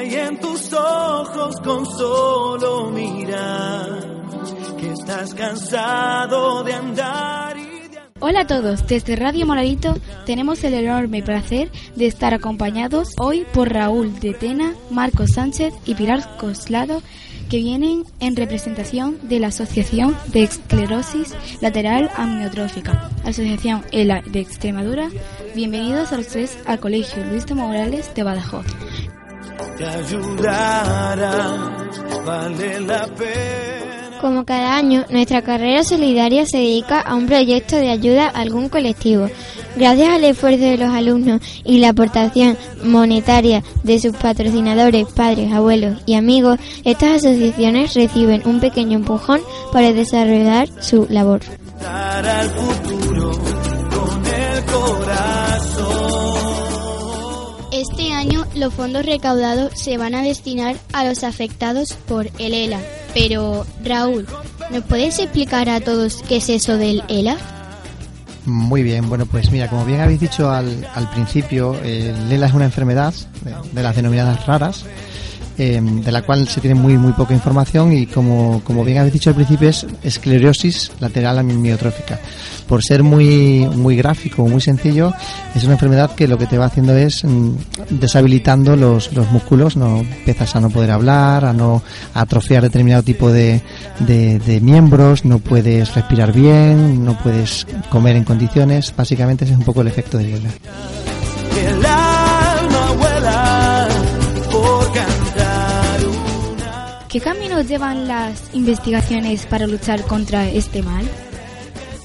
hay en tus ojos con solo mirar que estás cansado de andar y Hola a todos, desde Radio Moralito tenemos el enorme placer de estar acompañados hoy por Raúl de Tena, Marcos Sánchez y Pilar Coslado, que vienen en representación de la Asociación de Esclerosis Lateral Amniotrófica, Asociación ELA de Extremadura. Bienvenidos a los tres al Colegio Luis de Morales de Badajoz. Te ayudará, vale la pena. Como cada año, nuestra carrera solidaria se dedica a un proyecto de ayuda a algún colectivo. Gracias al esfuerzo de los alumnos y la aportación monetaria de sus patrocinadores, padres, abuelos y amigos, estas asociaciones reciben un pequeño empujón para desarrollar su labor. Para el futuro los fondos recaudados se van a destinar a los afectados por el ELA. Pero, Raúl, ¿nos puedes explicar a todos qué es eso del ELA? Muy bien, bueno, pues mira, como bien habéis dicho al, al principio, el ELA es una enfermedad de, de las denominadas raras, eh, de la cual se tiene muy muy poca información y como, como bien habéis dicho al principio es esclerosis lateral amniotrófica. Por ser muy muy gráfico, muy sencillo, es una enfermedad que lo que te va haciendo es mm, deshabilitando los, los músculos, no empiezas a no poder hablar, a no a atrofiar determinado tipo de, de, de miembros, no puedes respirar bien, no puedes comer en condiciones, básicamente ese es un poco el efecto del ELA. ¿Qué caminos llevan las investigaciones para luchar contra este mal?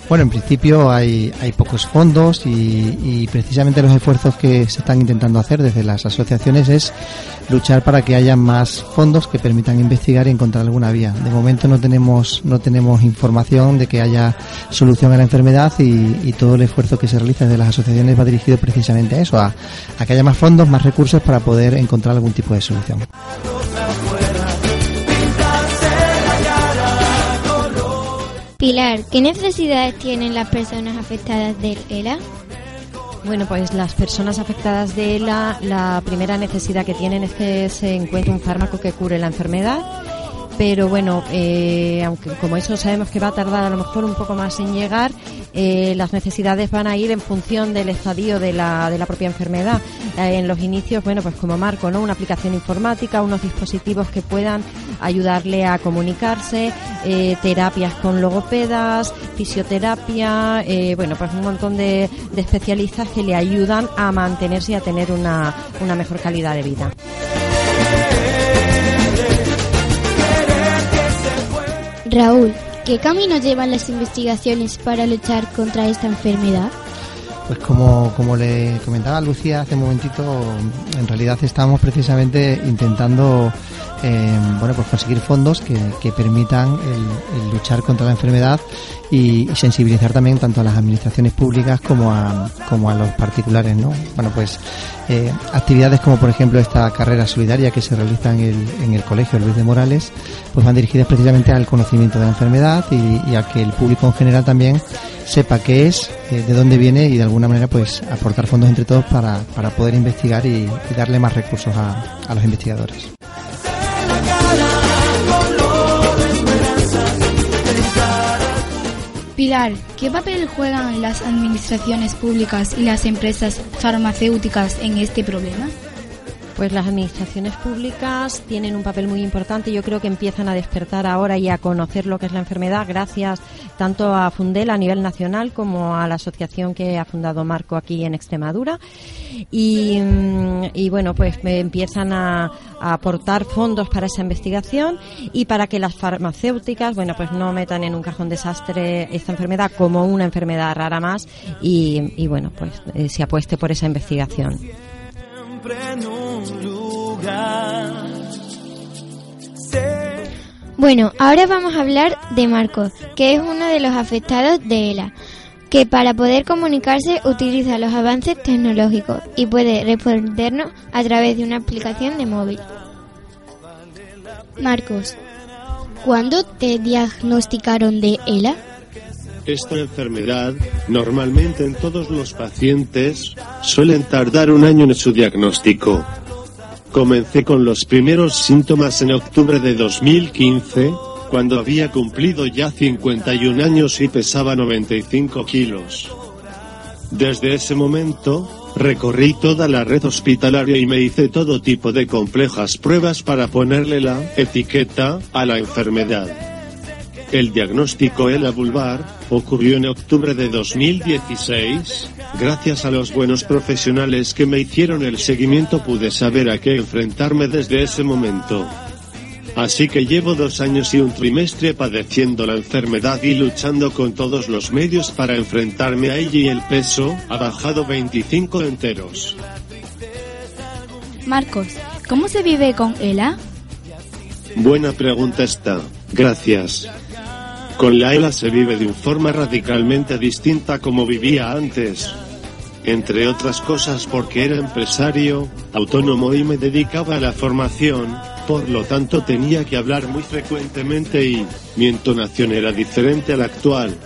Bueno, en principio hay, hay pocos fondos y, precisamente los esfuerzos que se están intentando hacer desde las asociaciones es luchar para que haya más fondos que permitan investigar y encontrar alguna vía. De momento no tenemos no tenemos información de que haya solución a la enfermedad y, todo el esfuerzo que se realiza desde las asociaciones va dirigido precisamente a eso, a que haya más fondos, más recursos para poder encontrar algún tipo de solución. ¿Qué necesidades tienen las personas afectadas del ELA? Bueno, pues las personas afectadas de ELA, la primera necesidad que tienen es que se encuentre un fármaco que cure la enfermedad. Pero bueno, eh, aunque como eso sabemos que va a tardar a lo mejor un poco más en llegar, eh, las necesidades van a ir en función del estadio de la, de la propia enfermedad. Eh, en los inicios, bueno, pues como marco, ¿no? Una aplicación informática, unos dispositivos que puedan ayudarle a comunicarse, terapias con logopedas, fisioterapia, bueno, pues un montón de, de especialistas que le ayudan a mantenerse y a tener una, una mejor calidad de vida. Raúl, ¿qué camino llevan las investigaciones para luchar contra esta enfermedad? Pues como, como le comentaba Lucía hace un momentito, en realidad estamos precisamente intentando eh, bueno, pues conseguir fondos que, que permitan el, luchar contra la enfermedad y, sensibilizar también tanto a las administraciones públicas como a, como a los particulares, ¿no? Bueno, pues eh, actividades como por ejemplo esta carrera solidaria que se realiza en el, en el Colegio Luis de Morales, pues van dirigidas precisamente al conocimiento de la enfermedad y a que el público en general también sepa qué es, eh, de dónde viene y de alguna manera pues aportar fondos entre todos para, para poder investigar y, y darle más recursos a, a los investigadores. Pilar, ¿qué papel juegan las administraciones públicas y las empresas farmacéuticas en este problema? Pues las administraciones públicas tienen un papel muy importante. Yo creo que empiezan a despertar ahora y a conocer lo que es la enfermedad gracias tanto a Fundel a nivel nacional como a la asociación que ha fundado Marco aquí en Extremadura. Y, mm, bueno, pues me empiezan a, aportar fondos para esa investigación y para que las farmacéuticas, bueno, pues no metan en un cajón desastre esta enfermedad como una enfermedad rara más y, y bueno, pues eh, se apueste por esa investigación. Bueno, ahora vamos a hablar de Marcos, que es uno de los afectados de ELA, que para poder comunicarse utiliza los avances tecnológicos y puede respondernos a través de una aplicación de móvil. Marcos, ¿cuándo te diagnosticaron de ELA? Esta enfermedad, normalmente en todos los pacientes, suelen tardar un año en su diagnóstico. Comencé con los primeros síntomas en octubre de 2015, cuando había cumplido ya 51 años y pesaba 95 kilos. Desde ese momento, recorrí toda la red hospitalaria y me hice todo tipo de complejas pruebas para ponerle la etiqueta a la enfermedad. El diagnóstico ELA vulvar ocurrió en octubre de 2016. Gracias a los buenos profesionales que me hicieron el seguimiento pude saber a qué enfrentarme desde ese momento. Así que llevo dos años y un trimestre padeciendo la enfermedad y luchando con todos los medios para enfrentarme a ella y el peso ha bajado 25 enteros. Marcos, ¿cómo se vive con ELA? Buena pregunta esta. Gracias. Con la ELA se vive de una forma radicalmente distinta como vivía antes. Entre otras cosas porque era empresario, autónomo y me dedicaba a la formación, por lo tanto tenía que hablar muy frecuentemente y mi entonación era diferente a la actual.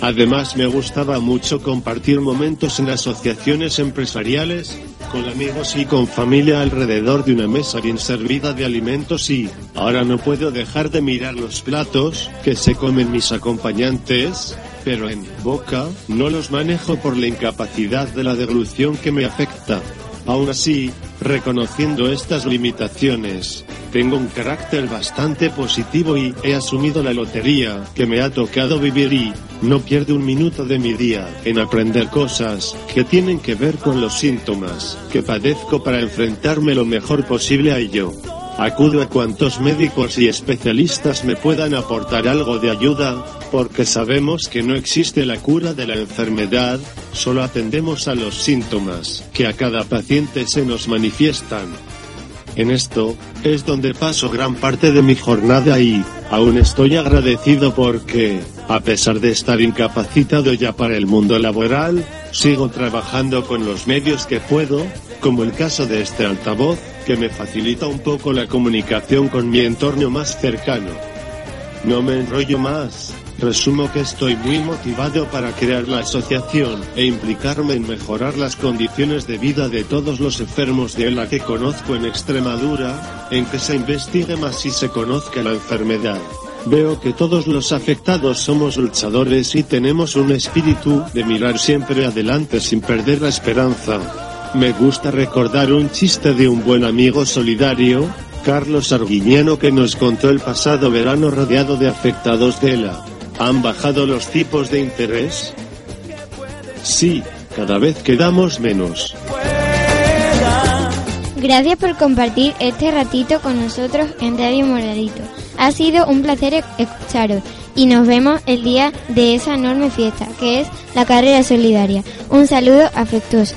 Además me gustaba mucho compartir momentos en asociaciones empresariales, con amigos y con familia alrededor de una mesa bien servida de alimentos y, ahora no puedo dejar de mirar los platos que se comen mis acompañantes, pero en boca no los manejo por la incapacidad de la deglución que me afecta. Aún así, reconociendo estas limitaciones, tengo un carácter bastante positivo y he asumido la lotería que me ha tocado vivir y no pierdo un minuto de mi día en aprender cosas que tienen que ver con los síntomas que padezco para enfrentarme lo mejor posible a ello. Acudo a cuantos médicos y especialistas me puedan aportar algo de ayuda, porque sabemos que no existe la cura de la enfermedad, solo atendemos a los síntomas que a cada paciente se nos manifiestan. En esto, es donde paso gran parte de mi jornada y, aún estoy agradecido porque, a pesar de estar incapacitado ya para el mundo laboral, sigo trabajando con los medios que puedo, como el caso de este altavoz, que me facilita un poco la comunicación con mi entorno más cercano. No me enrollo más, resumo que estoy muy motivado para crear la asociación e implicarme en mejorar las condiciones de vida de todos los enfermos de la que conozco en Extremadura, en que se investigue más y se conozca la enfermedad. Veo que todos los afectados somos luchadores y tenemos un espíritu de mirar siempre adelante sin perder la esperanza. Me gusta recordar un chiste de un buen amigo solidario, Carlos Arguiñano que nos contó el pasado verano rodeado de afectados de la. ¿Han bajado los tipos de interés? Sí, cada vez quedamos menos. Gracias por compartir este ratito con nosotros en Radio Moradito. Ha sido un placer escucharos y nos vemos el día de esa enorme fiesta que es la carrera solidaria. Un saludo afectuoso.